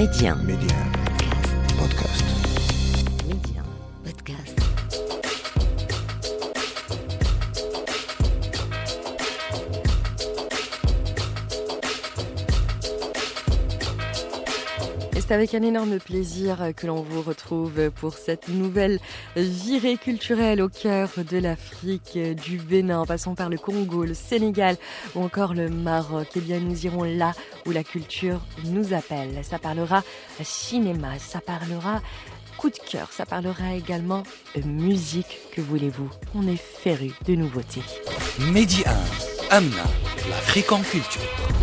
Média. Podcast. C'est avec un énorme plaisir que l'on vous retrouve pour cette nouvelle virée culturelle au cœur de l'Afrique, du Bénin, en passant par le Congo, le Sénégal ou encore le Maroc. Eh bien, nous irons là où la culture nous appelle. Ça parlera cinéma, ça parlera coup de cœur, ça parlera également musique, que voulez-vous? On est féru de nouveautés. Mehdi 1, Amna, l'Afrique en culture.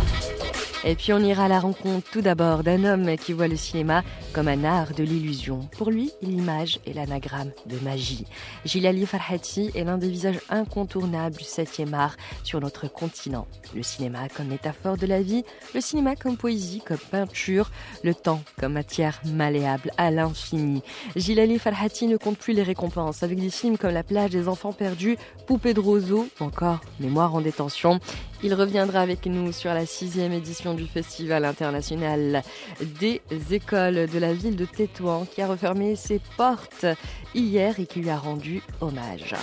Et puis on ira à la rencontre tout d'abord d'un homme qui voit le cinéma comme un art de l'illusion. Pour lui, l'image est l'anagramme de magie. Gilali Farhati est l'un des visages incontournables du 7e art sur notre continent. Le cinéma comme métaphore de la vie, le cinéma comme poésie, comme peinture, le temps comme matière malléable à l'infini. Gilali Farhati ne compte plus les récompenses avec des films comme La plage des enfants perdus, Poupée de roseau encore Mémoire en détention. Il reviendra avec nous sur la sixième édition du Festival international des écoles de la ville de Tétouan qui a refermé ses portes hier et qui lui a rendu hommage.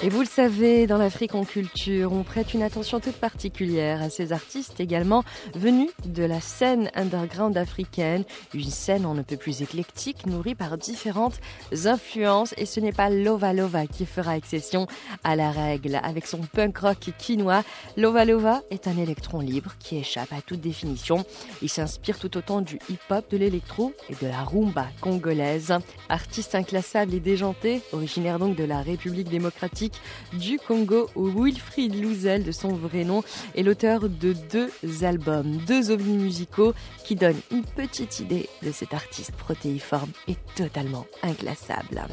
Et vous le savez, dans l'Afrique en culture, on prête une attention toute particulière à ces artistes également venus de la scène underground africaine, une scène on ne peut plus éclectique, nourrie par différentes influences. Et ce n'est pas Lova qui fera exception à la règle. Avec son punk rock quinois, Lova Lova est un électron libre qui échappe à toute définition. Il s'inspire tout autant du hip-hop, de l'électro et de la rumba congolaise. Artiste inclassable et déjanté, originaire donc de la République démocratique du Congo, Wilfried Louzel de son vrai nom est l'auteur de deux albums, deux ovnis musicaux qui donnent une petite idée de cet artiste protéiforme et totalement inclassable.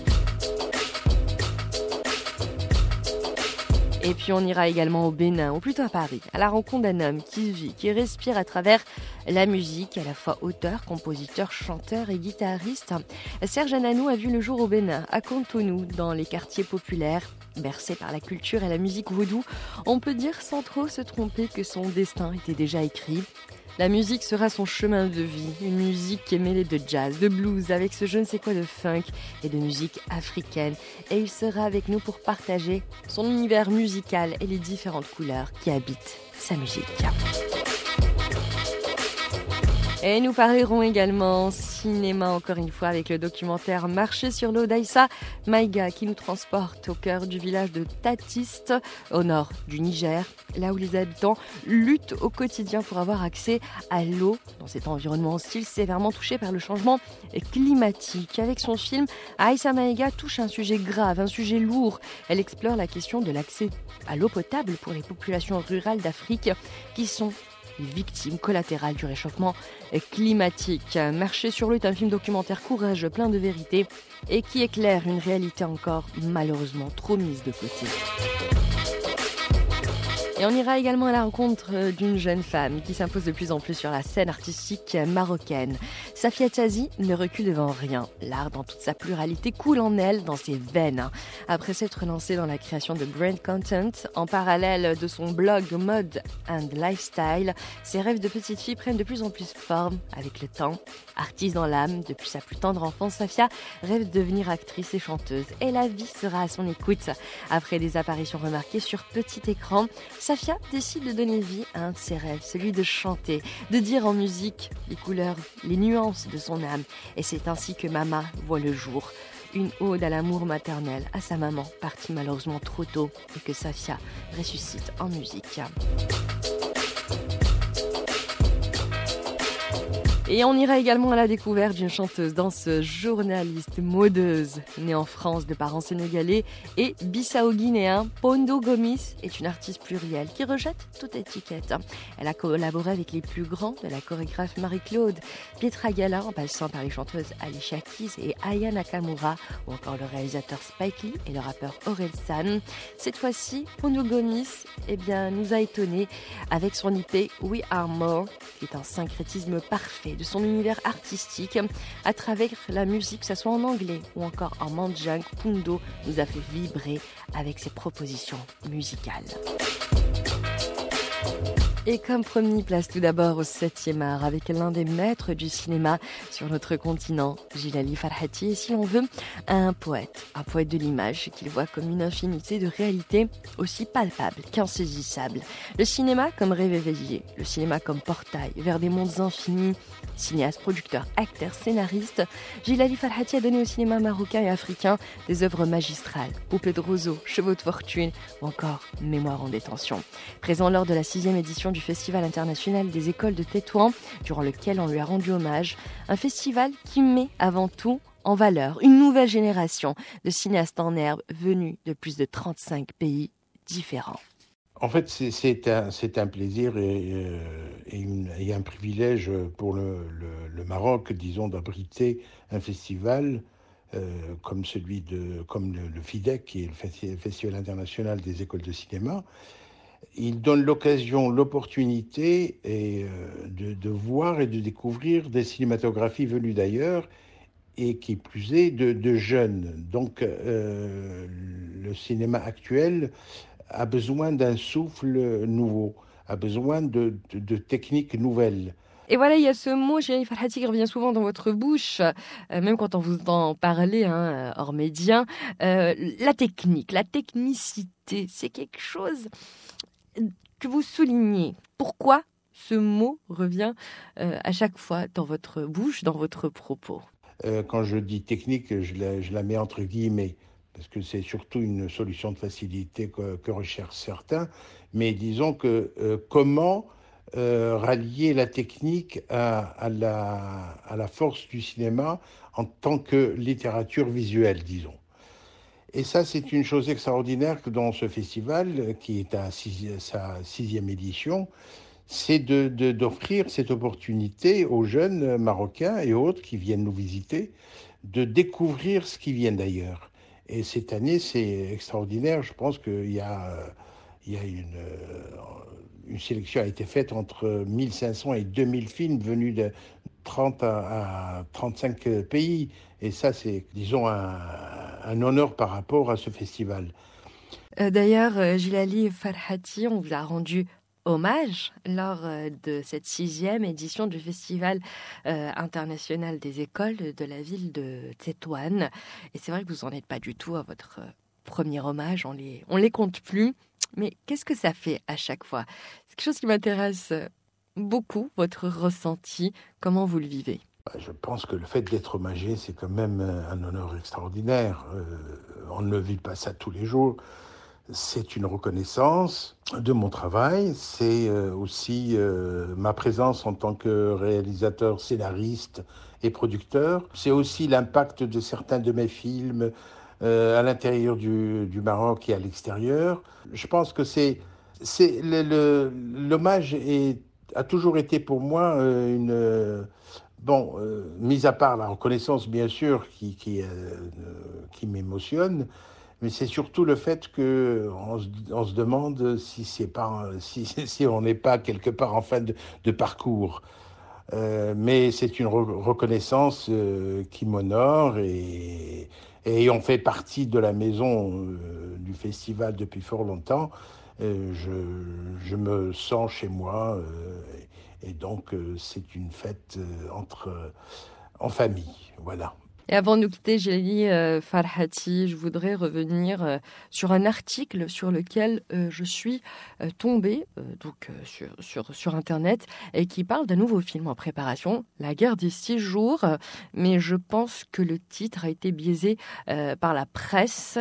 Et puis on ira également au Bénin, ou plutôt à Paris, à la rencontre d'un homme qui vit, qui respire à travers la musique, à la fois auteur, compositeur, chanteur et guitariste. Serge Ananou a vu le jour au Bénin, à Cotonou, dans les quartiers populaires. Bercé par la culture et la musique vaudou, on peut dire sans trop se tromper que son destin était déjà écrit. La musique sera son chemin de vie, une musique qui est mêlée de jazz, de blues, avec ce je ne sais quoi de funk et de musique africaine. Et il sera avec nous pour partager son univers musical et les différentes couleurs qui habitent sa musique. Et nous parlerons également cinéma encore une fois avec le documentaire Marché sur l'eau d'Aïssa Maïga qui nous transporte au cœur du village de Tatiste au nord du Niger, là où les habitants luttent au quotidien pour avoir accès à l'eau dans cet environnement hostile sévèrement touché par le changement climatique. Avec son film, Aïssa Maïga touche un sujet grave, un sujet lourd. Elle explore la question de l'accès à l'eau potable pour les populations rurales d'Afrique qui sont les victimes collatérales du réchauffement climatique. Marcher sur l'eau est un film documentaire courageux, plein de vérité et qui éclaire une réalité encore malheureusement trop mise de côté. On ira également à la rencontre d'une jeune femme qui s'impose de plus en plus sur la scène artistique marocaine. Safia Tazi ne recule devant rien. L'art dans toute sa pluralité coule en elle, dans ses veines. Après s'être lancée dans la création de brand content, en parallèle de son blog Mode and Lifestyle, ses rêves de petite fille prennent de plus en plus forme avec le temps. Artiste dans l'âme, depuis sa plus tendre enfance, Safia rêve de devenir actrice et chanteuse. Et la vie sera à son écoute. Après des apparitions remarquées sur petit écran, décide de donner vie à un de ses rêves, celui de chanter, de dire en musique les couleurs, les nuances de son âme. Et c'est ainsi que Mama voit le jour. Une ode à l'amour maternel, à sa maman, partie malheureusement trop tôt, et que Safia ressuscite en musique. Et on ira également à la découverte d'une chanteuse, danseuse, journaliste, modeuse, née en France de parents sénégalais et bissau-guinéen. Pondo Gomis est une artiste plurielle qui rejette toute étiquette. Elle a collaboré avec les plus grands de la chorégraphe Marie-Claude, Pietra Gala en passant par les chanteuses Alicia Keys et Aya Nakamura ou encore le réalisateur Spike Lee et le rappeur Aurel San. Cette fois-ci, Pondo Gomis eh bien, nous a étonnés avec son IP We Are More, qui est un syncrétisme parfait de son univers artistique à travers la musique, que ce soit en anglais ou encore en mandjang. Pundo nous a fait vibrer avec ses propositions musicales. Et comme promis, place tout d'abord au 7e art avec l'un des maîtres du cinéma sur notre continent, Gilali Farhati. Et si l'on veut, un poète, un poète de l'image qu'il voit comme une infinité de réalités aussi palpables qu'insaisissables. Le cinéma comme rêve éveillé, le cinéma comme portail vers des mondes infinis. Cinéaste, producteur, acteur, scénariste, Gilali Farhati a donné au cinéma marocain et africain des œuvres magistrales, Poupée de roseau, Chevaux de fortune ou encore Mémoire en détention. Présent lors de la sixième édition du Festival international des écoles de Tétouan, durant lequel on lui a rendu hommage. Un festival qui met avant tout en valeur une nouvelle génération de cinéastes en herbe venus de plus de 35 pays différents. En fait, c'est un, plaisir et, euh, et, un privilège pour le, le, Maroc, disons, d'abriter un festival euh, comme celui de, comme le, le, FIDEC, qui est le Festival international des écoles de cinéma, il donne l'occasion, l'opportunité euh, de, voir et de découvrir des cinématographies venues d'ailleurs et qui plus est de, jeunes. Donc euh, le cinéma actuel a besoin d'un souffle nouveau, a besoin de, techniques nouvelles. Et voilà, il y a ce mot, Chéri Farhati, qui revient souvent dans votre bouche, euh, même quand on vous en parlez, hein, hors média. la technique, la technicité, c'est quelque chose que vous soulignez. Pourquoi ce mot revient euh, à chaque fois dans votre bouche, dans votre propos? Euh, Quand je dis technique, je la, mets entre guillemets, parce que c'est surtout une solution de facilité que, recherchent certains. Mais disons que euh, rallier la technique à, la, force du cinéma en tant que littérature visuelle, disons. Et ça, c'est une chose extraordinaire que dans ce festival, qui est à sa sixième édition, c'est d'offrir cette opportunité aux jeunes Marocains et autres qui viennent nous visiter de découvrir ce qui vient d'ailleurs. Et cette année, c'est extraordinaire. Je pense qu'il y a, il y a une, une sélection a été faite entre 1500 et 2000 films venus de 30 à, 35 pays. Et ça, c'est, disons, un, honneur par rapport à ce festival. Euh, d'ailleurs, euh, Gilali Farhati, on vous a rendu hommage lors euh, de cette sixième édition du Festival international des écoles de la ville de Tétouan. Et c'est vrai que vous n'en êtes pas du tout à votre premier hommage, on les, on les compte plus. Mais qu'est-ce que ça fait à chaque fois? C'est quelque chose qui m'intéresse beaucoup, votre ressenti. Comment vous le vivez? Bah, je pense que le fait d'être hommagé, c'est quand même un honneur extraordinaire. Euh, on ne vit pas ça tous les jours. C'est une reconnaissance de mon travail. C'est euh, aussi euh, ma présence en tant que réalisateur, scénariste et producteur. C'est aussi l'impact de certains de mes films à l'intérieur du, du, Maroc et à l'extérieur. Je pense que c'est l'hommage a toujours été pour moi une Bon, euh, mis à part la reconnaissance, bien sûr, qui, qui, euh, qui m'émotionne, mais c'est surtout le fait qu'on se, on se demande si, c'est pas, si, si on n'est pas quelque part en fin de, parcours. Euh, mais c'est une reconnaissance euh, qui m'honore et, et on fait partie de la maison euh, du festival depuis fort longtemps. Je, je, me sens chez moi et donc, euh, c'est une fête euh, entre, euh, en famille. Voilà. Et avant de nous quitter, j'ai dit Farhati, je voudrais revenir sur un article sur lequel je suis tombée donc sur, sur, sur Internet et qui parle d'un nouveau film en préparation, La guerre des six jours. Mais je pense que le titre a été biaisé par la presse.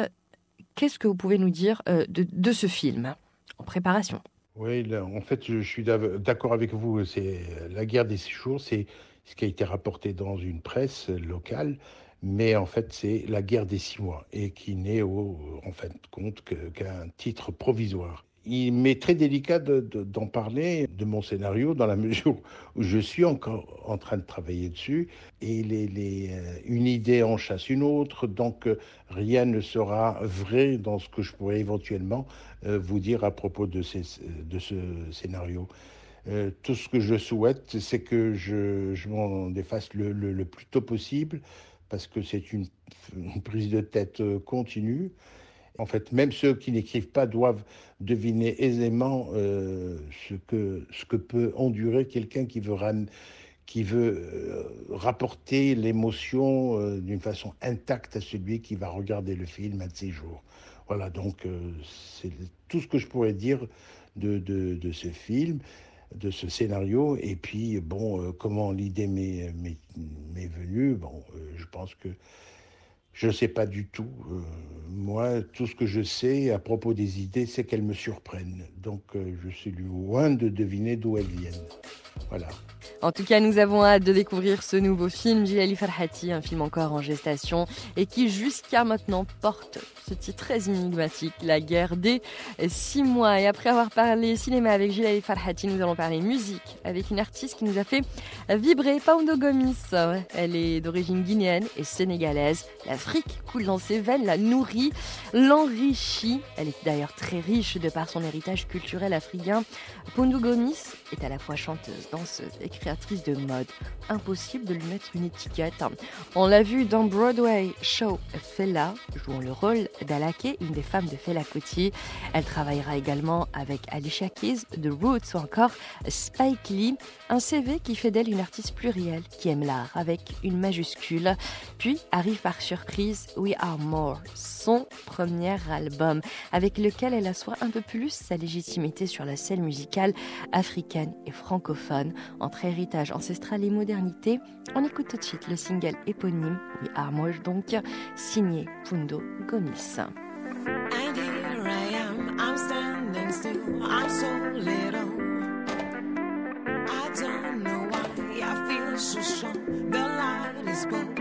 Qu'est-ce que vous pouvez nous dire de, de ce film en préparation? Oui, en fait, je, suis d'accord avec vous. C'est la guerre des six jours, c'est ce qui a été rapporté dans une presse locale, mais en fait, c'est la guerre des six mois et qui n'est en fin de compte qu'un titre provisoire il m'est très délicat d'en parler de mon scénario dans la mesure où je suis encore en train de travailler dessus et euh, une idée en chasse une autre, donc euh, rien ne sera vrai dans ce que je pourrais éventuellement euh, vous dire à propos de ce scénario. Tout ce que je souhaite, c'est que je, je m'en défasse le, le, le, plus tôt possible parce que c'est une, une, prise de tête continue En fait, même ceux qui n'écrivent pas doivent deviner aisément ce, que, ce que peut endurer quelqu'un qui veut qui veut euh, rapporter l'émotion euh, d'une façon intacte à celui qui va regarder le film un de ces jours. Voilà, donc euh, c'est tout ce que je pourrais dire de, de, ce film, de ce scénario. Et puis, bon, comment l'idée m'est venue, bon, je pense que je ne sais pas du tout. moi, tout ce que je sais à propos des idées, c'est qu'elles me surprennent. Donc, je suis loin de deviner d'où elles viennent. Voilà. En tout cas, nous avons hâte de découvrir ce nouveau film, Jilali Farhati, un film encore en gestation et qui jusqu'à maintenant porte ce titre très énigmatique, La guerre des six mois. Et après avoir parlé cinéma avec Jilali Farhati, nous allons parler musique avec une artiste qui nous a fait vibrer, Paundo Gomis. Elle est d'origine guinéenne et sénégalaise. L'Afrique coule dans ses veines, la nourrit, l'enrichit. Elle est d'ailleurs très riche de par son héritage culturel africain. Paundo Gomis est à la fois chanteuse, danseuse et créatrice de mode. Impossible de lui mettre une étiquette. On l'a vu dans Broadway Show Fela, jouant le rôle d'Alake, une des femmes de Fela Kuti. Elle travaillera également avec Alicia Keys, The Roots ou encore Spike Lee. Un CV qui fait d'elle une artiste plurielle qui aime l'art avec une majuscule. Puis arrive par surprise We Are More, son premier album, avec lequel elle assoit un peu plus sa légitimité sur la scène musicale africaine et francophone entre héritage ancestral et modernité. On écoute tout de suite le single éponyme Are More, donc signé Pundo Gomis. I don't know why I feel so strong, the light is.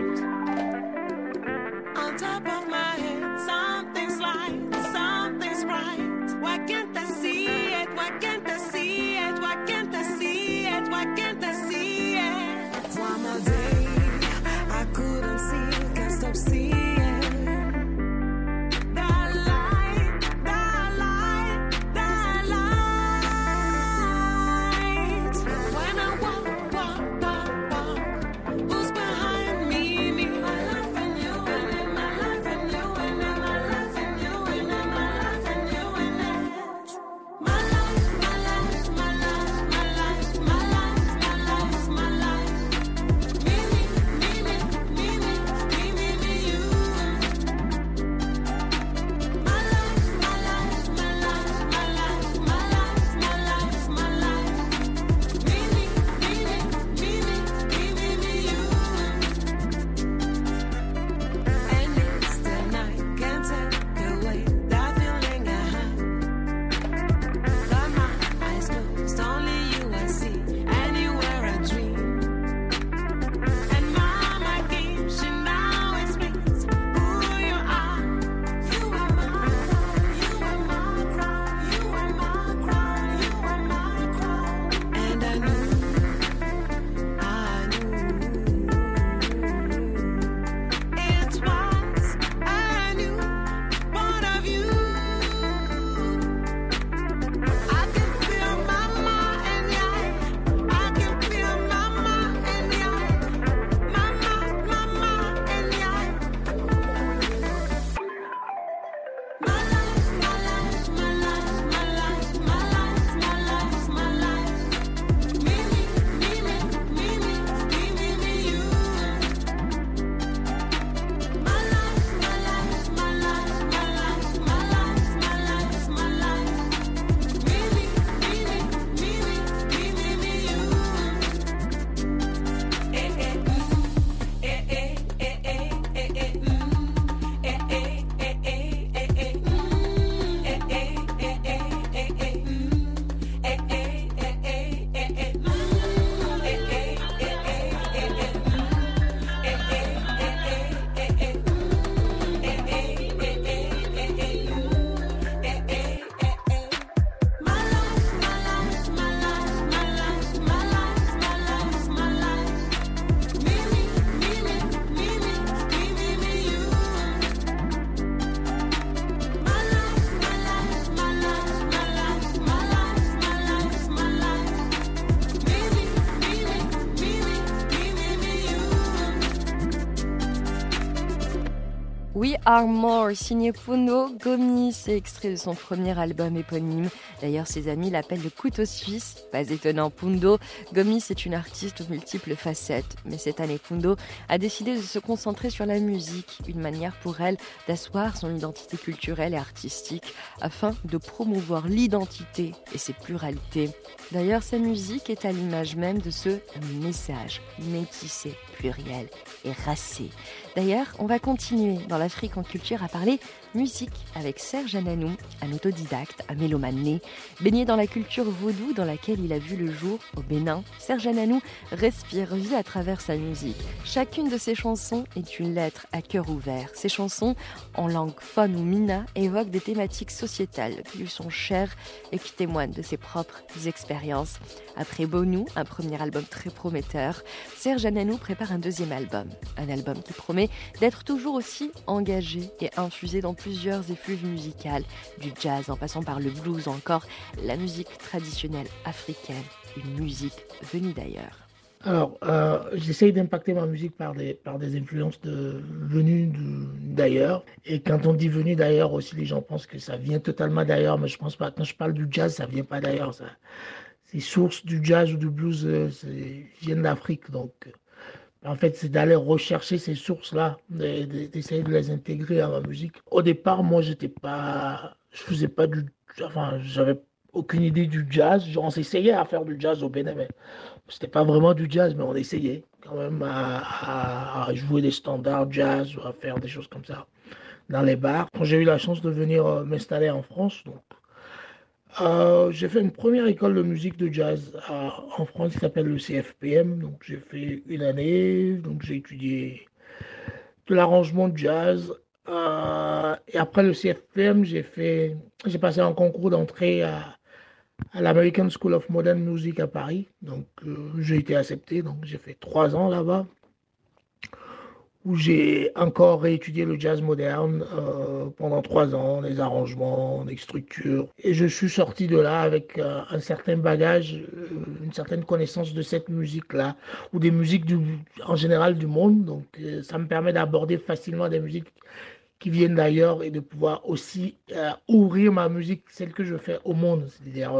More, signé Puno Gomi, c'est extrait de son premier album éponyme. D'ailleurs, ses amis l'appellent le couteau suisse. Pas étonnant, Pundo. Gomi, c'est une artiste aux multiples facettes. Mais cette année, Pundo a décidé de se concentrer sur la musique, une manière pour elle d'asseoir son identité culturelle et artistique afin de promouvoir l'identité et ses pluralités. D'ailleurs, sa musique est à l'image même de ce message métissé, pluriel et racé. D'ailleurs, on va continuer dans l'Afrique en culture à parler musique avec Serge Ananou, un autodidacte, un mélomane né, baigné dans la culture vaudou dans laquelle il a vu le jour au Bénin. Serge Ananou respire, vie à travers sa musique. Chacune de ses chansons est une lettre à cœur ouvert. Ses chansons, en langue fon ou mina, évoquent des thématiques sociétales qui lui sont chères et qui témoignent de ses propres expériences. Après Bonou, un premier album très prometteur, Serge Ananou prépare un deuxième album. Un album qui promet d'être toujours aussi engagé et infusé dans plusieurs effluves musicales, du jazz en passant par le blues, encore la musique traditionnelle africaine, une musique venue d'ailleurs. Alors, euh, j'essaye d'impacter ma musique par des, influences venues d'ailleurs. Et quand on dit venues d'ailleurs aussi, les gens pensent que ça vient totalement d'ailleurs, mais je pense pas. Quand je parle du jazz, ça vient pas d'ailleurs. Ces sources du jazz ou du blues euh, viennent d'Afrique. Donc, euh, en fait, c'est d'aller rechercher ces sources-là, d'essayer de les intégrer à ma musique. Au départ, moi, j'étais pas, je faisais pas du, enfin, j'avais aucune idée du jazz. On s'essayait à faire du jazz au Bénin, mais c'était pas vraiment du jazz, mais on essayait quand même à, à, jouer des standards jazz ou à faire des choses comme ça dans les bars. Quand j'ai eu la chance de venir euh, m'installer en France, donc euh, j'ai fait une première école de musique de jazz en France qui s'appelle le CFPM. Donc j'ai fait une année, donc j'ai étudié de l'arrangement de jazz. Euh, et après le CFPM, j'ai fait, j'ai passé un concours d'entrée à, l'American School of Modern Music à Paris. Donc euh, j'ai été accepté, donc j'ai fait trois ans là-bas où j'ai encore réétudié le jazz moderne euh, pendant trois ans, les arrangements, les structures. Et je suis sorti de là avec euh, un certain bagage, euh, une certaine connaissance de cette musique-là, ou des musiques en général du monde. Donc ça me permet d'aborder facilement des musiques qui viennent d'ailleurs et de pouvoir aussi ouvrir ma musique, celle que je fais au monde. C'est-à-dire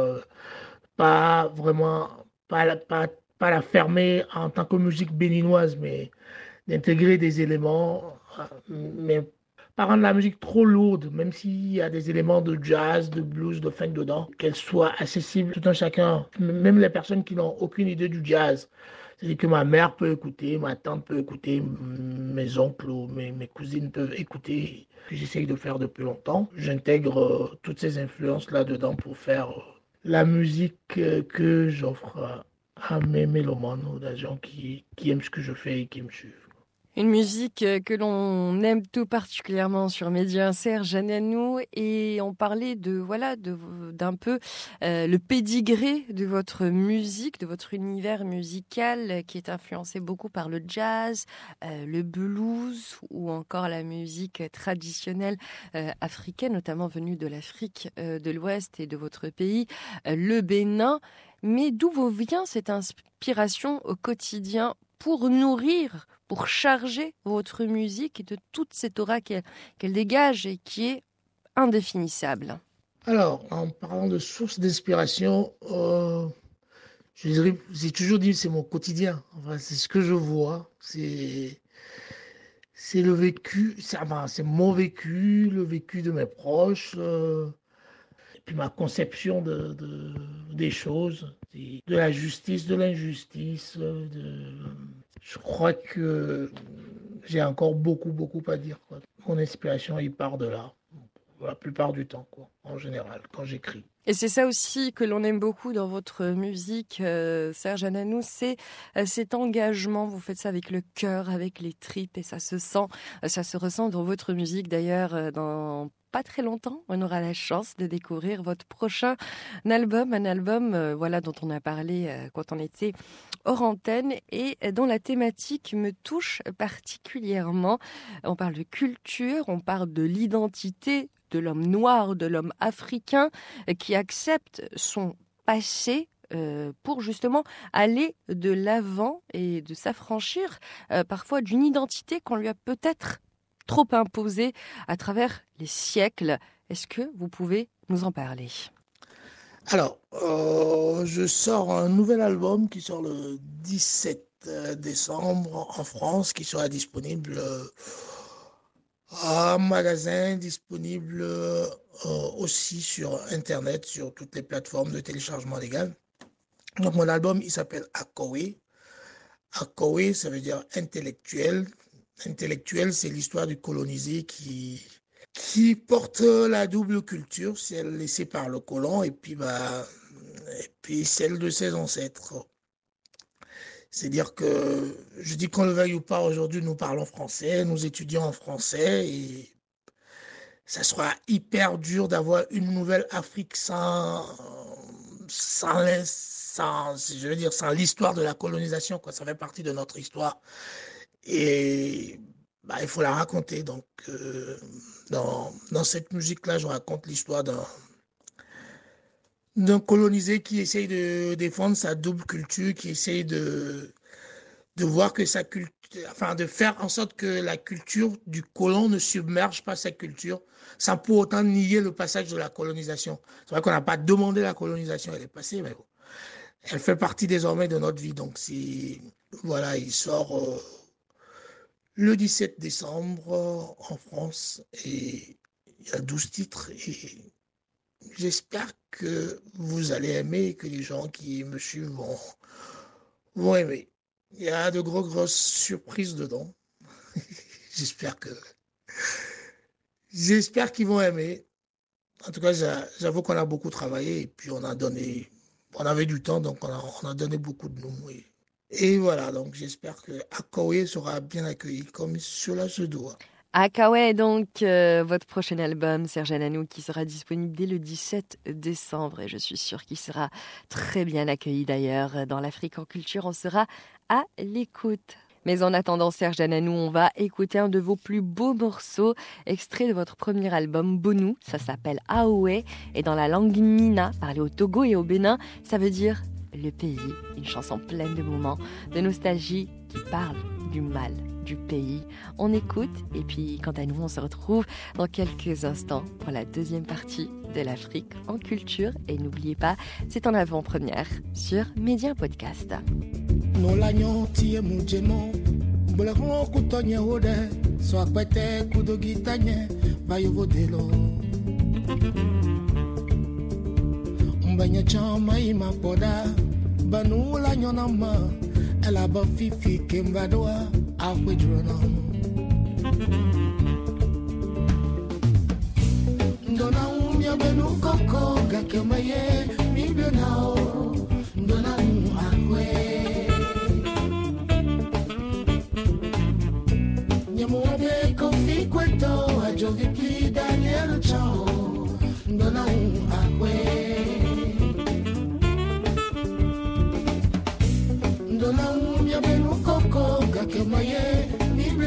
pas vraiment, pas la fermer en tant que musique béninoise, mais d'intégrer des éléments, mais pas rendre la musique trop lourde, même s'il y a des éléments de jazz, de blues, de funk dedans, qu'elle soit accessible tout un chacun, même les personnes qui n'ont aucune idée du jazz. C'est-à-dire que ma mère peut écouter, ma tante peut écouter, mes oncles ou mes, cousines peuvent écouter. J'essaye de faire depuis longtemps. J'intègre euh, toutes ces influences là-dedans pour faire euh, la musique euh, que j'offre à mes mélomanes ou des gens qui aiment ce que je fais et qui me suivent. Une musique euh, que l'on aime tout particulièrement sur Média Serge Ananou et on parlait de voilà d'un peu euh, le pédigré de votre musique, de votre univers musical qui est influencé beaucoup par le jazz, euh, le blues ou encore la musique traditionnelle africaine, notamment venue de l'Afrique de l'Ouest et de votre pays, le Bénin. Mais d'où vous vient cette inspiration au quotidien pour nourrir, pour charger votre musique de toute cette aura qu'elle dégage et qui est indéfinissable Alors, en parlant de source d'inspiration, euh, j'ai toujours dit c'est mon quotidien. C'est ce que je vois. C'est le vécu, c'est mon vécu, le vécu de mes proches, euh, puis ma conception de, des choses de la justice, de l'injustice. De... Je crois que j'ai encore beaucoup, beaucoup à dire. Mon inspiration, il part de là, la plupart du temps, quoi, en général, quand j'écris. Et c'est ça aussi que l'on aime beaucoup dans votre musique, euh, Serge Ananou, c'est euh, cet engagement. Vous faites ça avec le cœur, avec les tripes, et ça se sent, ça se ressent dans votre musique. D'ailleurs, euh, dans pas très longtemps, on aura la chance de découvrir votre prochain album, un album euh, voilà dont on a parlé euh, quand on était hors antenne et dont la thématique me touche particulièrement. On parle de culture, on parle de l'identité de l'homme noir, de l'homme africain euh, accepte son passé pour justement aller de l'avant et de s'affranchir parfois d'une identité qu'on lui a peut-être trop imposée à travers les siècles. Est-ce que vous pouvez nous en parler? Alors, euh, je sors un nouvel album qui sort le 17 euh, décembre en France, qui sera disponible en magasin, disponible euh, aussi sur Internet, sur toutes les plateformes de téléchargement légal. Donc, mon album, il s'appelle Akowe. Akowe, ça veut dire intellectuel. Intellectuel, c'est l'histoire du colonisé qui, qui porte la double culture, celle laissée par le colon et puis, bah, et puis celle de ses ancêtres. C'est-à-dire que, je dis qu'on le veuille ou pas, aujourd'hui nous parlons français, nous étudions en français et ça sera hyper dur d'avoir une nouvelle Afrique sans, sans, sans, l'histoire de la colonisation, quoi. Ça fait partie de notre histoire. Et bah, il faut la raconter. Donc, euh, dans, dans cette musique-là, je raconte l'histoire d'un d'un colonisé qui essaye de défendre sa double culture, qui essaye de, de voir que sa culture, enfin, de faire en sorte que la culture du colon ne submerge pas sa culture, sans pour autant nier le passage de la colonisation. C'est vrai qu'on n'a pas demandé la colonisation, elle est passée, mais bon. Elle fait partie désormais de notre vie. Donc, c'est, voilà, il sort euh, le 17 décembre euh, en France et il y a 12 titres et j'espère que vous allez aimer et que les gens qui me suivent vont, aimer. Il y a de gros, grosses surprises dedans. j'espère que. J'espère qu'ils vont aimer. En tout cas, j'avoue qu'on a beaucoup travaillé et puis on a donné. On avait du temps, donc on a, on a donné beaucoup de nous. Et, voilà, donc j'espère que Akowe sera bien accueilli comme cela se doit. Akawe, donc, euh, votre prochain album, Serge Ananou, qui sera disponible dès le 17 décembre. Et je suis sûre qu'il sera très bien accueilli d'ailleurs. Dans l'Afrique en culture, on sera à l'écoute. Mais en attendant, Serge Ananou, on va écouter un de vos plus beaux morceaux, extrait de votre premier album, Bonou. Ça s'appelle Aoué. Et dans la langue Nina, parlée au Togo et au Bénin, ça veut dire le pays. Une chanson pleine de moments, de nostalgie qui parle du mal du pays. On écoute et puis quant à nous, on se retrouve dans quelques instants pour la deuxième partie de l'Afrique en culture. Et n'oubliez pas, c'est en avant-première sur Média Podcast. ela ba fifi kemba doa akwe drona ndona umya benu koko gakemaye mibyo nao ndona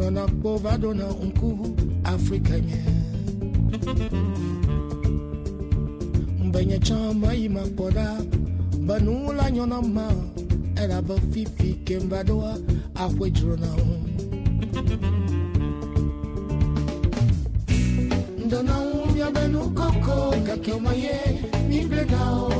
no na bova do na unku Afrika nye Mbenye chama ima poda Banula nyona ma Era ba fifi kembadoa na. drona un Ndona umya benu koko Kakyo maye mi bledao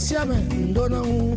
siabe ndona u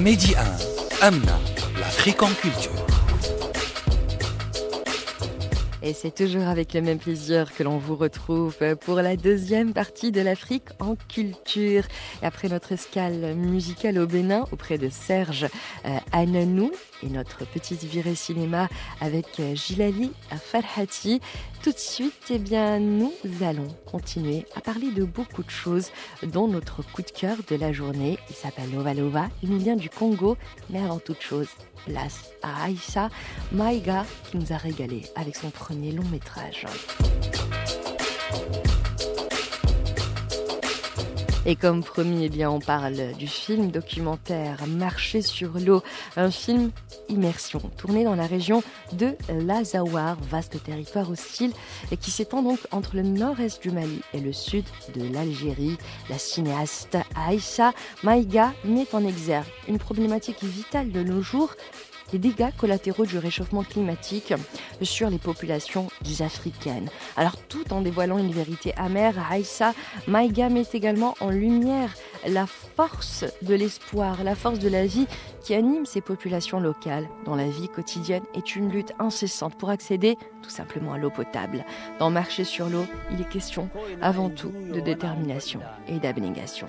Medi 1, Amna, l'Afrique en culture. Et c'est toujours avec le même plaisir que l'on vous retrouve pour la deuxième partie de l'Afrique en culture. Après notre escale musicale au Bénin auprès de Serge euh, Ananou et notre petite virée cinéma avec euh, Gilali Farhati, tout de suite, eh nous allons continuer à parler de beaucoup de choses, dont notre coup de cœur de la journée. Il s'appelle Lova Lova. Il nous vient du Congo, mais avant toute chose, place à Aïssa Maïga qui nous a régalé avec son premier long métrage. Et comme promis, eh on parle du film documentaire Marcher sur l'eau, un film immersion tourné dans la région de l'Azawar, vaste territoire hostile qui s'étend donc entre le nord-est du Mali et le sud de l'Algérie. La cinéaste Aïssa Maïga met en exergue une problématique vitale de nos jours les dégâts collatéraux du réchauffement climatique sur les populations africaines. Alors tout en dévoilant une vérité amère, Aïssa Maïga met également en lumière la force de l'espoir, la force de la vie qui anime ces populations locales dont la vie quotidienne est une lutte incessante pour accéder tout simplement à l'eau potable. Dans Marcher sur l'eau, il est question avant tout de détermination et d'abnégation.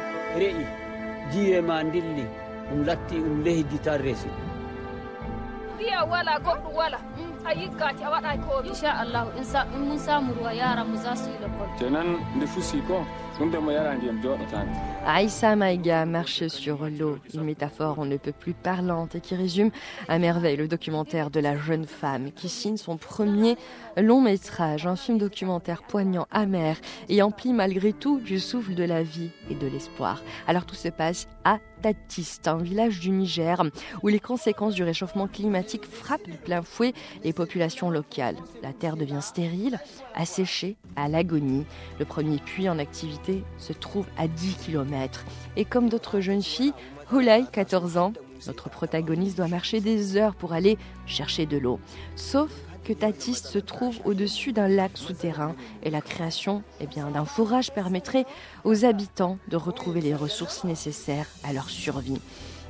Biya wala goɗɗum wala. A yiggati a waɗa komi inchallahu in mun samu ruwa yaran mu za su yi lekol kenan nde fusi ko ɗum mo yara ndiyam joɗotani Aïssa Maïga marche sur l'eau, une métaphore on ne peut plus parlante et qui résume à merveille le documentaire de la jeune femme qui signe son premier long métrage, un film documentaire poignant, amer et empli malgré tout du souffle de la vie de l'espoir. Alors tout se passe à Tatiste, un village du Niger où les conséquences du réchauffement climatique frappent de plein fouet les populations locales. La terre devient stérile, asséchée, à l'agonie. Le premier puits en activité se trouve à 10 km. Et comme d'autres jeunes filles, Hulay, 14 ans, notre protagoniste doit marcher des heures pour aller chercher de l'eau. Sauf que Tatiste se trouve au-dessus d'un lac souterrain et la création eh d'un forage permettrait aux habitants de retrouver les ressources nécessaires à leur survie.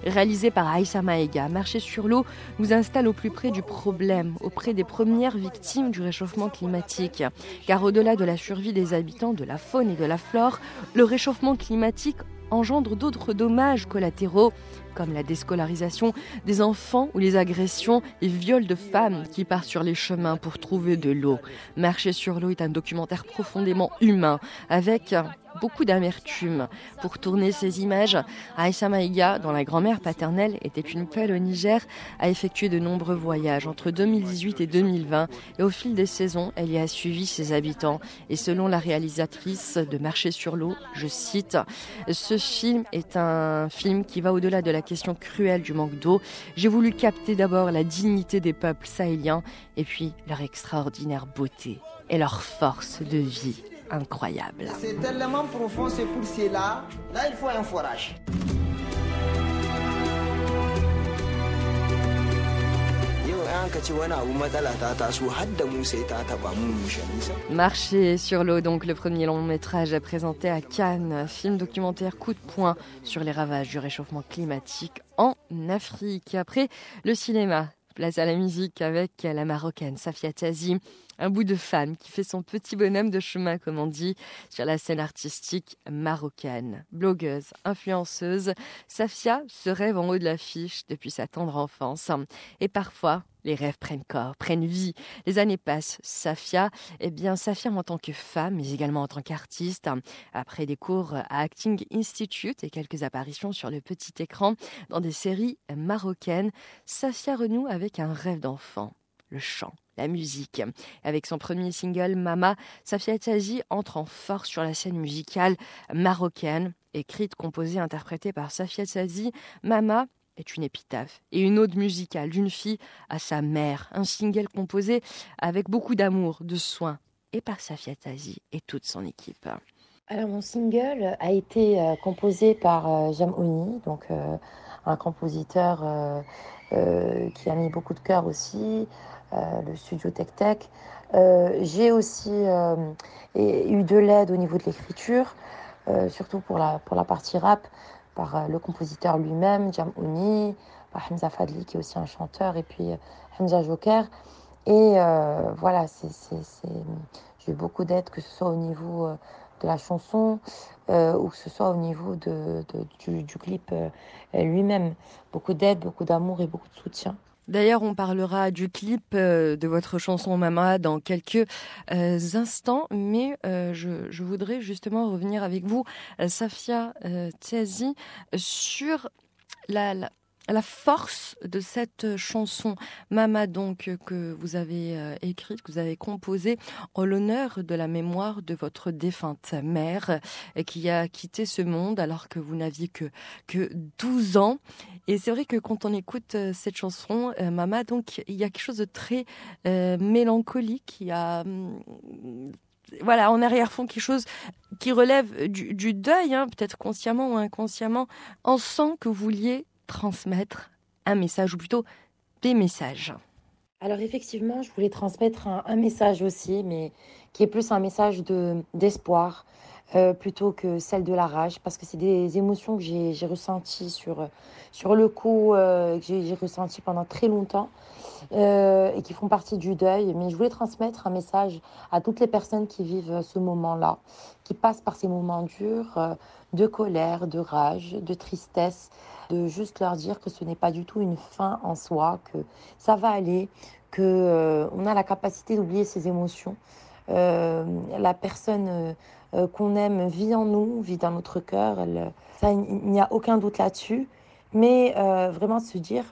Réalisé par Aïssa Maïga, Marcher sur l'eau nous installe au plus près du problème, auprès des premières victimes du réchauffement climatique. Car au-delà de la survie des habitants, de la faune et de la flore, le réchauffement climatique engendre d'autres dommages collatéraux comme la déscolarisation des enfants ou les agressions et viols de femmes qui partent sur les chemins pour trouver de l'eau. Marcher sur l'eau est un documentaire profondément humain avec beaucoup d'amertume. Pour tourner ces images, Aïssa Maïga, dont la grand-mère paternelle était une pelle au Niger, a effectué de nombreux voyages entre 2018 et 2020 et au fil des saisons, elle y a suivi ses habitants. Et selon la réalisatrice de Marcher sur l'eau, je cite, ce film est un film qui va au-delà de la la question cruelle du manque d'eau. J'ai voulu capter d'abord la dignité des peuples sahéliens et puis leur extraordinaire beauté et leur force de vie incroyable. C'est tellement profond, c'est pour cela. Là, il faut un forage. Marcher sur l'eau, donc le premier long métrage présenté à Cannes, film documentaire coup de poing sur les ravages du réchauffement climatique en Afrique. Après, le cinéma, place à la musique avec la marocaine Safia Tazi, un bout de femme qui fait son petit bonhomme de chemin, comme on dit, sur la scène artistique marocaine. Blogueuse, influenceuse, Safia se rêve en haut de l'affiche depuis sa tendre enfance. Et parfois, les rêves prennent corps, prennent vie. Les années passent. Safia, eh bien, s'affirme en tant que femme, mais également en tant qu'artiste. Après des cours à Acting Institute et quelques apparitions sur le petit écran dans des séries marocaines, Safia renoue avec un rêve d'enfant, le chant la musique. Avec son premier single Mama, Safia Tazi entre en force sur la scène musicale marocaine. Écrite, composée, interprétée par Safia Tazi, Mama est une épitaphe et une ode musicale d'une fille à sa mère. Un single composé avec beaucoup d'amour, de soin et par Safia Tazi et toute son équipe. Alors mon single a été euh, composé par euh, Jam Oni, donc euh, un compositeur qui a mis beaucoup de cœur aussi, le studio Tech Tech. J'ai aussi eu de l'aide au niveau de l'écriture, surtout pour la, pour la partie rap par euh, le compositeur lui-même, Jam Ouni, par Hamza Fadli, qui est aussi un chanteur, et puis euh, Hamza Joker. Et euh, voilà, j'ai eu beaucoup d'aide, que ce soit au niveau de la chanson ou que ce soit au niveau de, du, clip lui-même. Beaucoup d'aide, beaucoup d'amour et beaucoup de soutien. D'ailleurs, on parlera du clip euh, de votre chanson Mama dans quelques euh, instants, mais euh, je, voudrais justement revenir avec vous, Safia Tiazi, sur la, la force de cette chanson Mama donc que vous avez euh, écrite, que vous avez composée en l'honneur de la mémoire de votre défunte mère euh, qui a quitté ce monde alors que vous n'aviez que que 12 ans et c'est vrai que quand on écoute euh, cette chanson Mama donc il y a quelque chose de très mélancolique, il y a hum, voilà, en arrière-fond, quelque chose qui relève du, deuil, hein, peut-être consciemment ou inconsciemment. On sent que vous vouliez transmettre un message, ou plutôt des messages Alors effectivement, je voulais transmettre un, message aussi, mais qui est plus un message de, d'espoir euh, plutôt que celle de la rage, parce que c'est des émotions que j'ai, ressenties sur, sur le coup, euh, que j'ai, j'ai ressenties pendant très longtemps. Euh, et qui font partie du deuil. Mais je voulais transmettre un message à toutes les personnes qui vivent ce moment-là, qui passent par ces moments durs de colère, de rage, de tristesse, de juste leur dire que ce n'est pas du tout une fin en soi, que ça va aller, que euh, on a la capacité d'oublier ses émotions. Euh, la personne euh, qu'on aime vit en nous, vit dans notre cœur. il n'y a aucun doute là-dessus. Mais vraiment se dire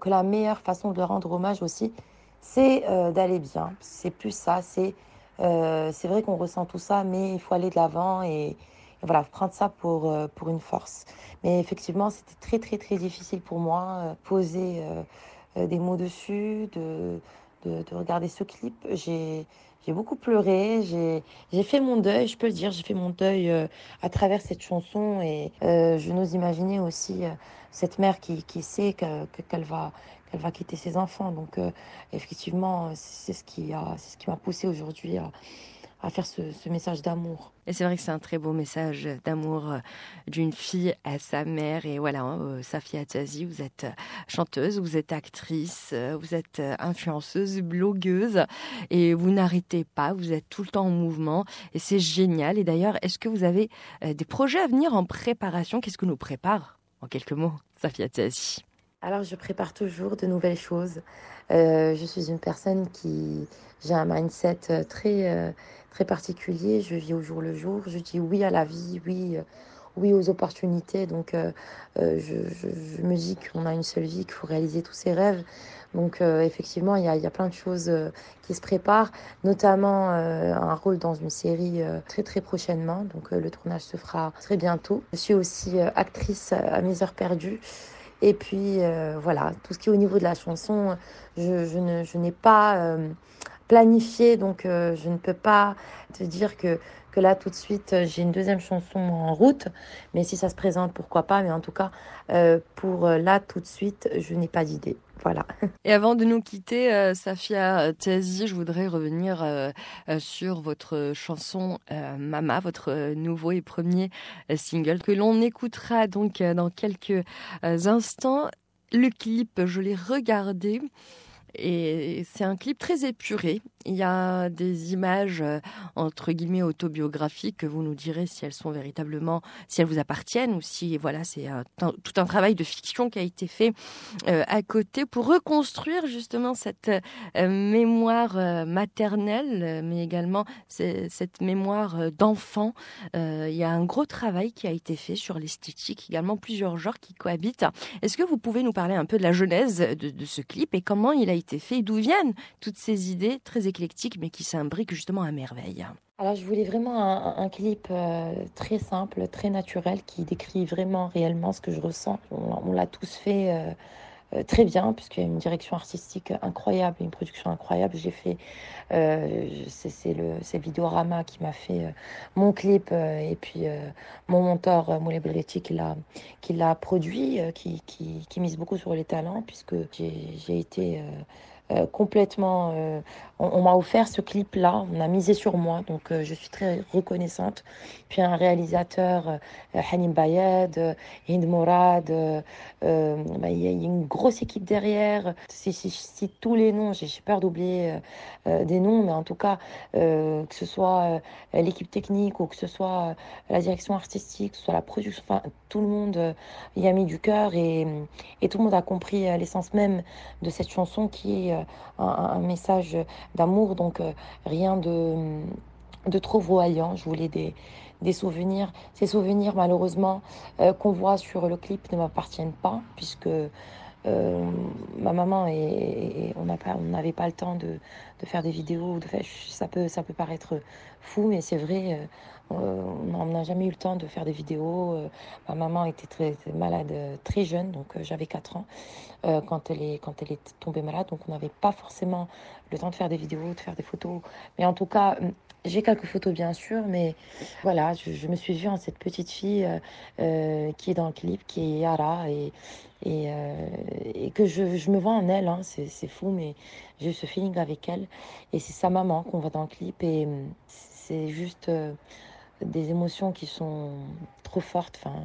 que la meilleure façon de leur rendre hommage aussi, c'est d'aller bien. C'est plus ça. C'est c'est vrai qu'on ressent tout ça, mais il faut aller de l'avant et, voilà, prendre ça pour, euh, pour une force. Mais effectivement, c'était très, très, très difficile pour moi, euh, poser euh, des mots dessus, de, de, de regarder ce clip. J'ai, beaucoup pleuré, j'ai, fait mon deuil, je peux le dire, j'ai fait mon deuil à travers cette chanson et je n'ose imaginer aussi cette mère qui, qui sait que, qu'elle va qu'elle va quitter ses enfants. Donc effectivement, c'est ce qui c'est ce qui m'a poussé aujourd'hui à, à faire ce, message d'amour. Et c'est vrai que c'est un très beau message d'amour euh, d'une fille à sa mère. Et voilà, hein, euh, Safia Tazi, vous êtes euh, chanteuse, vous êtes actrice, vous êtes influenceuse, blogueuse, et vous n'arrêtez pas, vous êtes tout le temps en mouvement, et c'est génial. Et d'ailleurs, est-ce que vous avez des projets à venir en préparation? Qu'est-ce que nous prépare, en quelques mots, Safia Tazi alors, je prépare toujours de nouvelles choses. je suis une personne qui, j'ai un mindset très, très particulier. Je vis au jour le jour. Je dis oui à la vie, oui euh, oui aux opportunités. Donc, je, je, me dis qu'on a une seule vie, qu'il faut réaliser tous ses rêves. Donc effectivement, il y a, plein de choses qui se préparent, notamment un rôle dans une série très très prochainement. Donc le tournage se fera très bientôt. Je suis aussi actrice à mes heures perdues. Et puis voilà, tout ce qui est au niveau de la chanson, je, je n'ai pas planifié, donc je ne peux pas te dire que que là tout de suite euh, j'ai une deuxième chanson en route, mais si ça se présente, pourquoi pas. Mais en tout cas, euh, pour euh, là tout de suite, je n'ai pas d'idée. Voilà. Et avant de nous quitter, Safia Tazi, je voudrais revenir sur votre chanson Mama, votre nouveau et premier single que l'on écoutera donc dans quelques instants. Le clip, je l'ai regardé. Et c'est un clip très épuré. Il y a des images euh, entre guillemets autobiographiques que vous nous direz si elles sont véritablement, si elles vous appartiennent ou si voilà c'est tout un travail de fiction qui a été fait euh, à côté pour reconstruire justement cette euh, mémoire maternelle, mais également cette mémoire d'enfant. il y a un gros travail qui a été fait sur l'esthétique, également plusieurs genres qui cohabitent. Est-ce que vous pouvez nous parler un peu de la genèse de, de ce clip et comment il a été fait, d'où viennent toutes ces idées très éclectique, mais qui s'imbrique justement à merveille. Alors, je voulais vraiment un, clip euh, très simple, très naturel, qui décrit vraiment réellement ce que je ressens. On, l'a tous fait euh, euh, très bien, puisqu'il y a une direction artistique incroyable, une production incroyable. J'ai fait, c'est le Vidéorama qui m'a fait mon clip, et puis mon monteur Moulay Belretti qui l'a qui l'a produit, qui, qui, qui, mise beaucoup sur les talents, puisque j'ai été euh, complètement. Euh, on, m'a offert ce clip-là, on a misé sur moi, donc euh, je suis très reconnaissante. Puis un réalisateur, Hanim Bayed, Hind Morad, bah, il y, a une grosse équipe derrière. Si, si, tous les noms, j'ai peur d'oublier des noms, mais en tout cas, que ce soit l'équipe technique ou que ce soit la direction artistique, que ce soit la production, tout le monde y a mis du cœur et, et tout le monde a compris l'essence même de cette chanson qui est un, message d'amour, donc euh, rien de, de trop voyant. Je voulais des, des souvenirs. Ces souvenirs, malheureusement, euh, qu'on voit sur le clip ne m'appartiennent pas, puisque euh, ma maman et, on n'avait pas, le temps de, faire des vidéos. De ça, peut, ça peut paraître fou, mais c'est vrai, on n'a jamais eu le temps de faire des vidéos. ma maman était très, malade très jeune, donc j'avais 4 ans. Euh, quand, elle est, quand elle est tombée malade. Donc on n'avait pas forcément le temps de faire des vidéos, de faire des photos. Mais en tout cas, j'ai quelques photos bien sûr, mais voilà, je, me suis vue en cette petite fille euh, euh, qui est dans le clip, qui est Yara, et, et, et que je, je, me vois en elle. Hein, c'est fou, mais j'ai ce feeling avec elle. Et c'est sa maman qu'on voit dans le clip, et hum, c'est juste des émotions qui sont trop fortes. Enfin,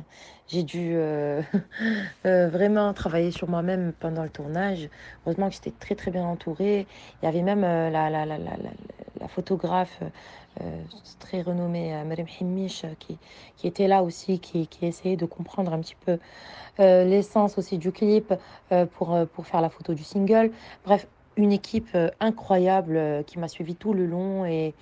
j'ai dû euh, euh, vraiment travailler sur moi-même pendant le tournage. Heureusement que j'étais très très bien entourée. Il y avait même euh, la, la, la, la, photographe très renommée, Madame Himmish, qui, qui était là aussi, qui, qui essayait de comprendre un petit peu l'essence aussi du clip pour, pour faire la photo du single. Bref, une équipe incroyable qui m'a suivi tout le long et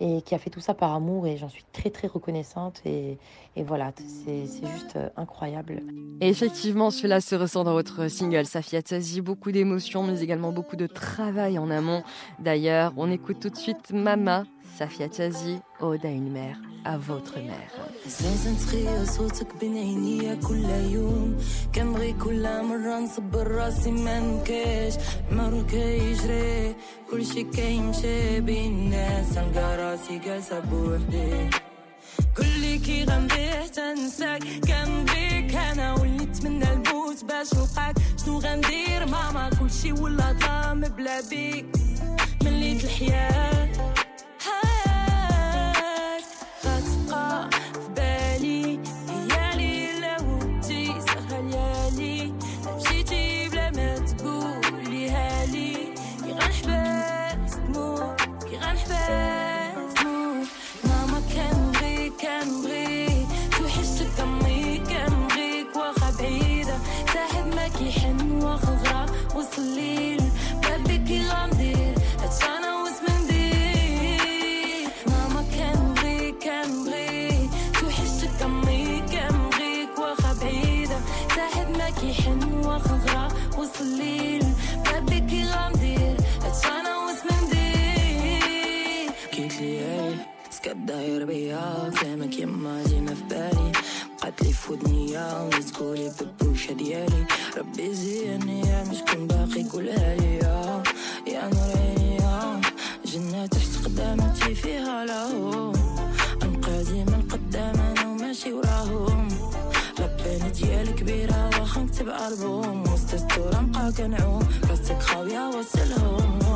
et qui a fait tout ça par amour et j'en suis très très reconnaissante et, voilà, c'est juste euh, incroyable. Et effectivement, cela se ressent dans votre single Safia Tazi, beaucoup d'émotions mais également beaucoup de travail en amont. D'ailleurs, on écoute tout de suite Mama Safia Tiazi, Ode à une mère, à votre mère. زين تخيل صوتك بين عينيا كل يوم. كنبغي كل مرة نصبر راسي ما نكاش مرة كيجري كلشي كيمشي بين الناس. نلقى راسي جالسة بوحدي. كلي كي غنبيه تنساك. كنبيك أنا واللي نتمنى الموت باش نلقاك شنو غندير ماما؟ كلشي ولا ظلام بلا بيك. مليت الحياة. again at all. But to I was still home.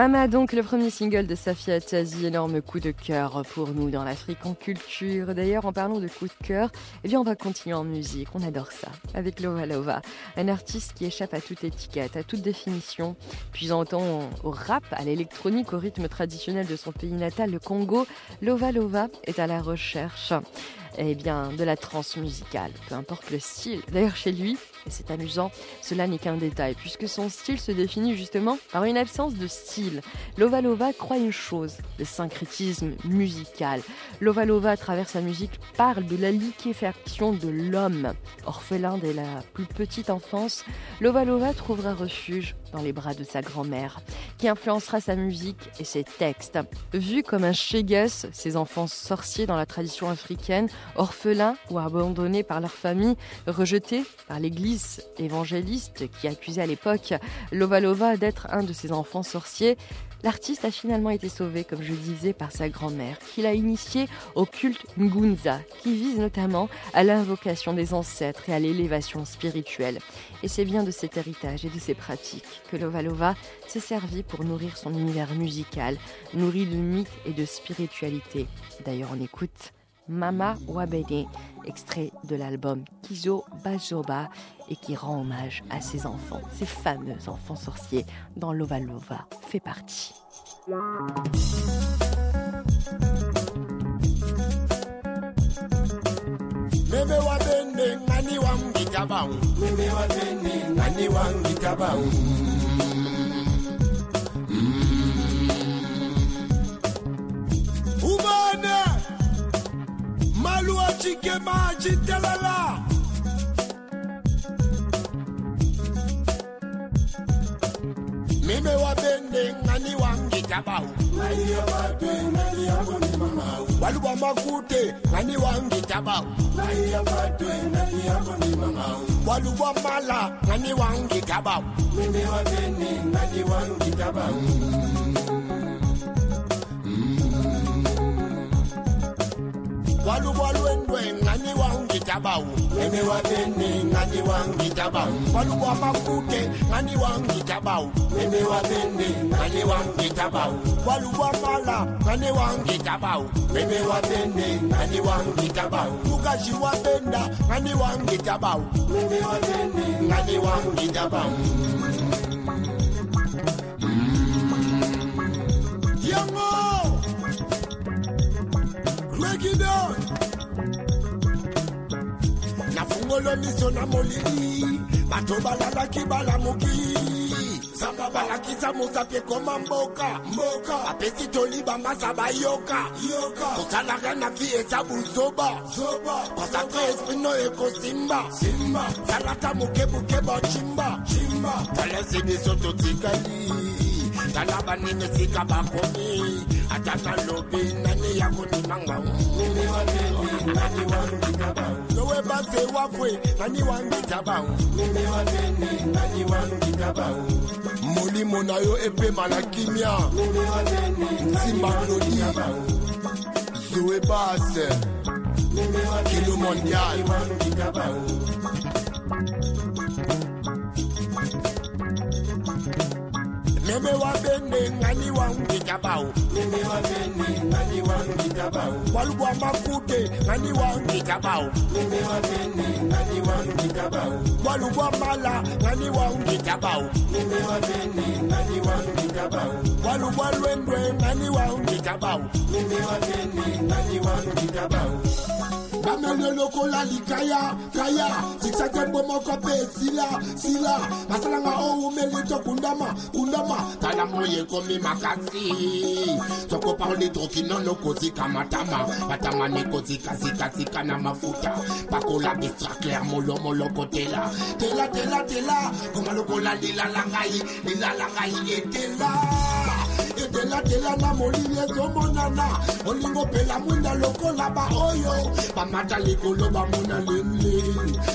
Mama donc le premier single de Safia Tazi, énorme coup de cœur pour nous dans l'Afrique en culture. D'ailleurs en parlant de coup de cœur, eh bien on va continuer en musique, on adore ça, avec Lova Lova, un artiste qui échappe à toute étiquette, à toute définition, puisant autant au rap, à l'électronique, au rythme traditionnel de son pays natal, le Congo, Lova Lova est à la recherche eh bien, de la trance musicale, peu importe le style. D'ailleurs, chez lui, et c'est amusant, cela n'est qu'un détail, puisque son style se définit justement par une absence de style. Lova Lova croit une chose, le syncrétisme musical. Lova Lova, à travers sa musique, parle de la liquéfaction de l'homme. Orphelin dès la plus petite enfance, Lova Lova trouvera refuge dans les bras de sa grand-mère, qui influencera sa musique et ses textes. Vu comme un Shegus, ses enfants sorciers dans la tradition africaine, orphelins ou abandonnés par leur famille, rejetés par l'église évangéliste qui accusait à l'époque Lova Lova d'être un de ses enfants sorciers, L'artiste a finalement été sauvé, comme je disais, par sa grand-mère, qui l'a initié au culte Ngunza, qui vise notamment à l'invocation des ancêtres et à l'élévation spirituelle. Et c'est bien de cet héritage et de ces pratiques que Lova Lova s'est servi pour nourrir son univers musical, nourri de mythes et de spiritualité. D'ailleurs, on écoute Mama Wabene, extrait de l'album Kizo Bajoba et qui rend hommage à ses enfants, ces fameux enfants sorciers dont Lova Lova. Fait partie. Meme wa bende ngani wangi tabau Meme wa bende ngani wangi tabau Umane Malua chike maji telala. Meme wa bende ngani wangi tabau Ngani ya ngani ya kuni mamau. Waluwa makute ngani wangi tabau Ngani ya ngani ya kuni mamau. Waluwa mala ngani wangi tabau Meme wa bende ngani wangi tabau Waluwa lwendwe ngani wangi tabau Meme wa bende ngani wangi tabau Waluwa makute ngani wangi tabau Meme wa bende ngani wangi tabau Waluwa mala ngani wangi tabau Meme wa bende ngani wangi tabau Mugaji wa benda ngani wangi tabau Meme wa bende ngani wangi tabau Yango break it down. Nafungolo miso na molili, batobala la kibala muki. Samba balakiza muzapye koma mboka. Mboka. Apesi toliba masaba yoka. Yoka. Kosalaka na vi ezabu zoba. Zoba kosako espino ekosimba simba. Salata mukebuke ba chimba. Talesi biso totikali. Dala banimefika Bangkok Ataka lobi nani yako ni manga Mimi wapendi nani wangi tabao Nowe base wafwe nani wangi tabao Mimi wapendi nani wangi yo epema na kimia Mimi nani wangi tabao Zoe base Mimi wapendi nani wangi tabao meme wabene ngani wangitabao meme wabene ngani wangitabao walubwa makute ngani wangitabao meme wabene ngani wangitabao walubwa mala ngani wangitabao meme wabene ngani wangitabao walubwa lwendwe ngani wangitabao meme wabene ngani wangitabao Bamele loko la likaya, kaya Siksa tembo moko pe sila, sila. Masalanga owu to kundama, kundama. Talango ye komi makasi. Toko paole toki nono kozika matama. Matama ne kozika zika zika na mafuta. Pako la bistra kler molo molo kotela Tela. Tela tela Koma loko la lila langai, lila langai ye tela. Dela dela na molile zomonana Olingo pela munda lokola ba oyo. Bamata likolo bamuna limli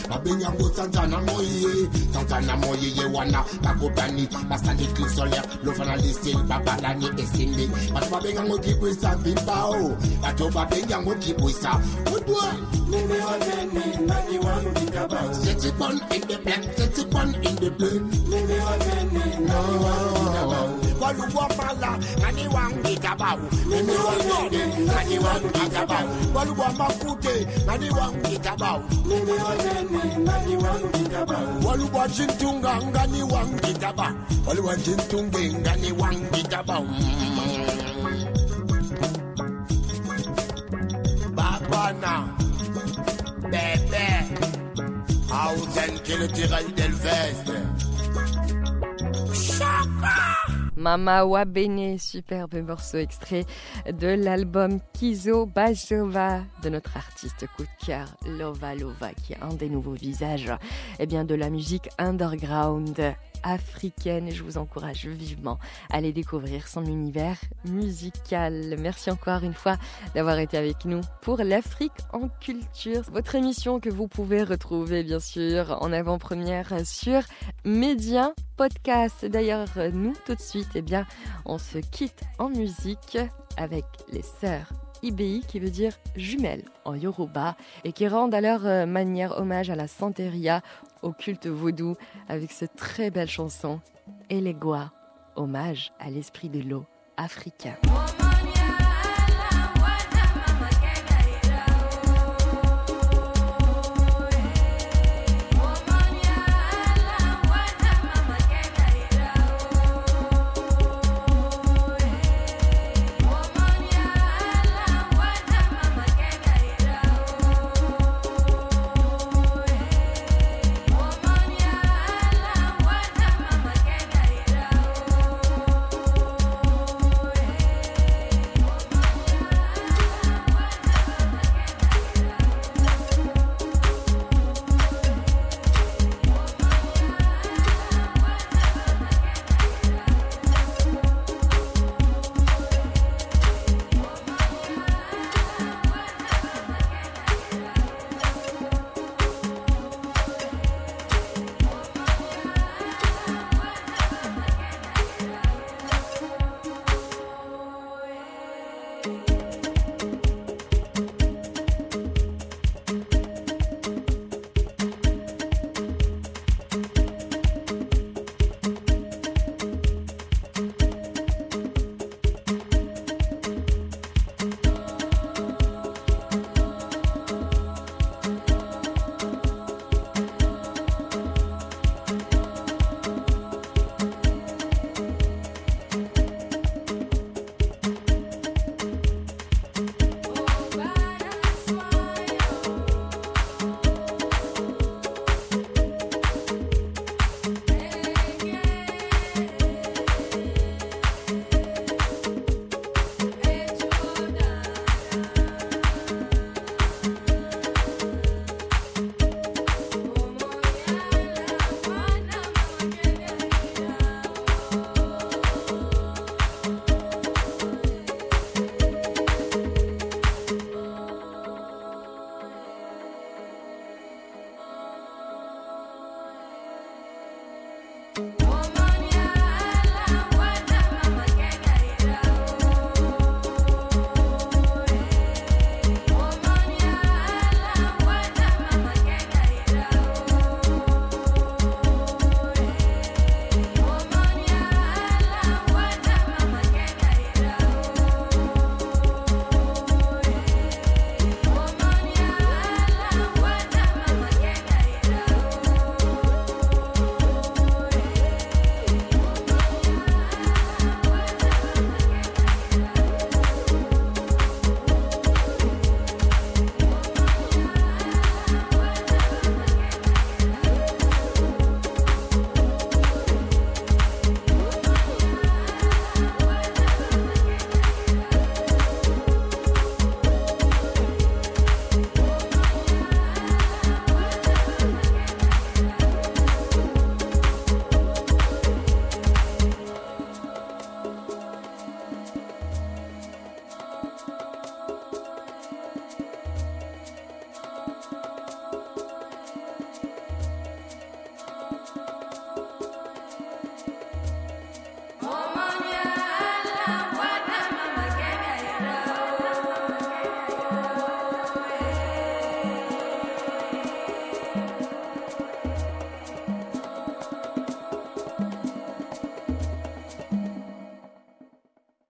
mabenyango you moye sanjana moye ye wana bakobani basani krisolaire lovana lese babalani esende bato babenyango kibwisa bimbao bato babenyango kibwisa odwa Set it on in the black, set it on in the blue. Waluwamala, anyone get about. Anyone get about. Waluwamakute, anyone get about mimi wanene ngani wangidaba waluwachintunga ngani wangidaba waluwachintunge Shaka! Mama Wabene, superbe morceau extrait de l'album Kizo Bajova de notre artiste coup de cœur Lova Lova, qui est un des nouveaux visages eh bien, de la musique underground africaine. Je vous encourage vivement à aller découvrir son univers musical. Merci encore une fois d'avoir été avec nous pour l'Afrique en culture. Votre émission que vous pouvez retrouver bien sûr en avant-première sur Média Podcast. D'ailleurs, nous tout de suite, eh bien, on se quitte en musique avec les sœurs IBI qui veut dire jumelles en Yoruba et qui rendent à leur manière hommage à la Santeria, au culte vaudou avec cette très belle chanson Elegua, hommage à l'esprit de l'eau africain.